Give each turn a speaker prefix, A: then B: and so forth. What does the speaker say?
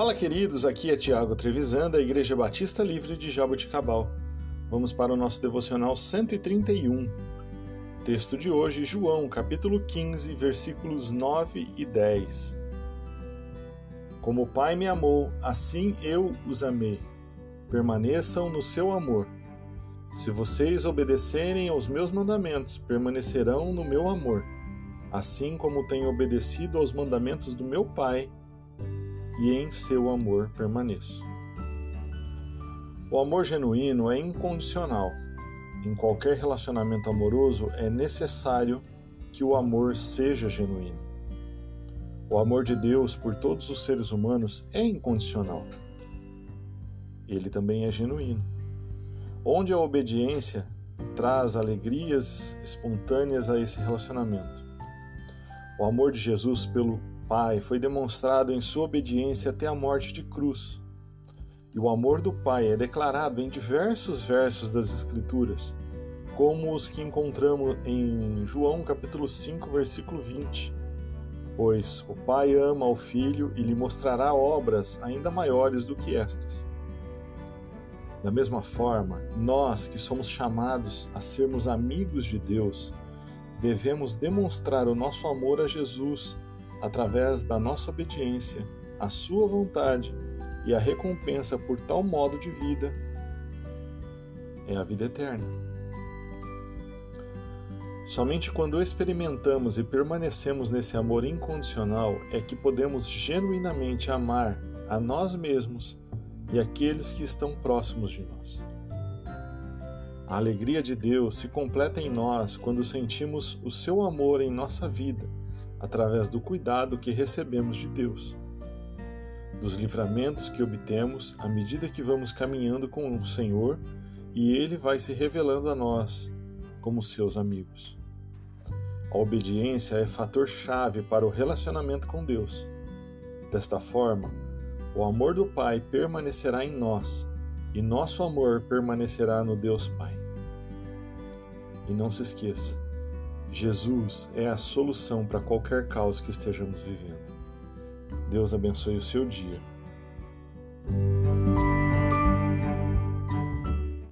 A: Fala, queridos, aqui é Tiago Trevisan, da Igreja Batista Livre de Jaboticabal. Vamos para o nosso devocional 131. Texto de hoje, João, capítulo 15, versículos 9 e 10. Como o Pai me amou, assim eu os amei. Permaneçam no seu amor. Se vocês obedecerem aos meus mandamentos, permanecerão no meu amor, assim como tenho obedecido aos mandamentos do meu Pai e em seu amor permaneço. O amor genuíno é incondicional. Em qualquer relacionamento amoroso é necessário que o amor seja genuíno. O amor de Deus por todos os seres humanos é incondicional. Ele também é genuíno. Onde a obediência traz alegrias espontâneas a esse relacionamento. O amor de Jesus pelo Pai foi demonstrado em sua obediência até a morte de cruz. E o amor do Pai é declarado em diversos versos das Escrituras, como os que encontramos em João capítulo 5, versículo 20. Pois o Pai ama o Filho e lhe mostrará obras ainda maiores do que estas. Da mesma forma, nós que somos chamados a sermos amigos de Deus, devemos demonstrar o nosso amor a Jesus através da nossa obediência à Sua vontade e a recompensa por tal modo de vida é a vida eterna. Somente quando experimentamos e permanecemos nesse amor incondicional é que podemos genuinamente amar a nós mesmos e aqueles que estão próximos de nós. A alegria de Deus se completa em nós quando sentimos o seu amor em nossa vida através do cuidado que recebemos de Deus, dos livramentos que obtemos à medida que vamos caminhando com o Senhor e Ele vai se revelando a nós como seus amigos. A obediência é fator chave para o relacionamento com Deus. Desta forma, o amor do Pai permanecerá em nós e nosso amor permanecerá no Deus Pai. E não se esqueça, Jesus é a solução para qualquer caos que estejamos vivendo. Deus abençoe o seu dia.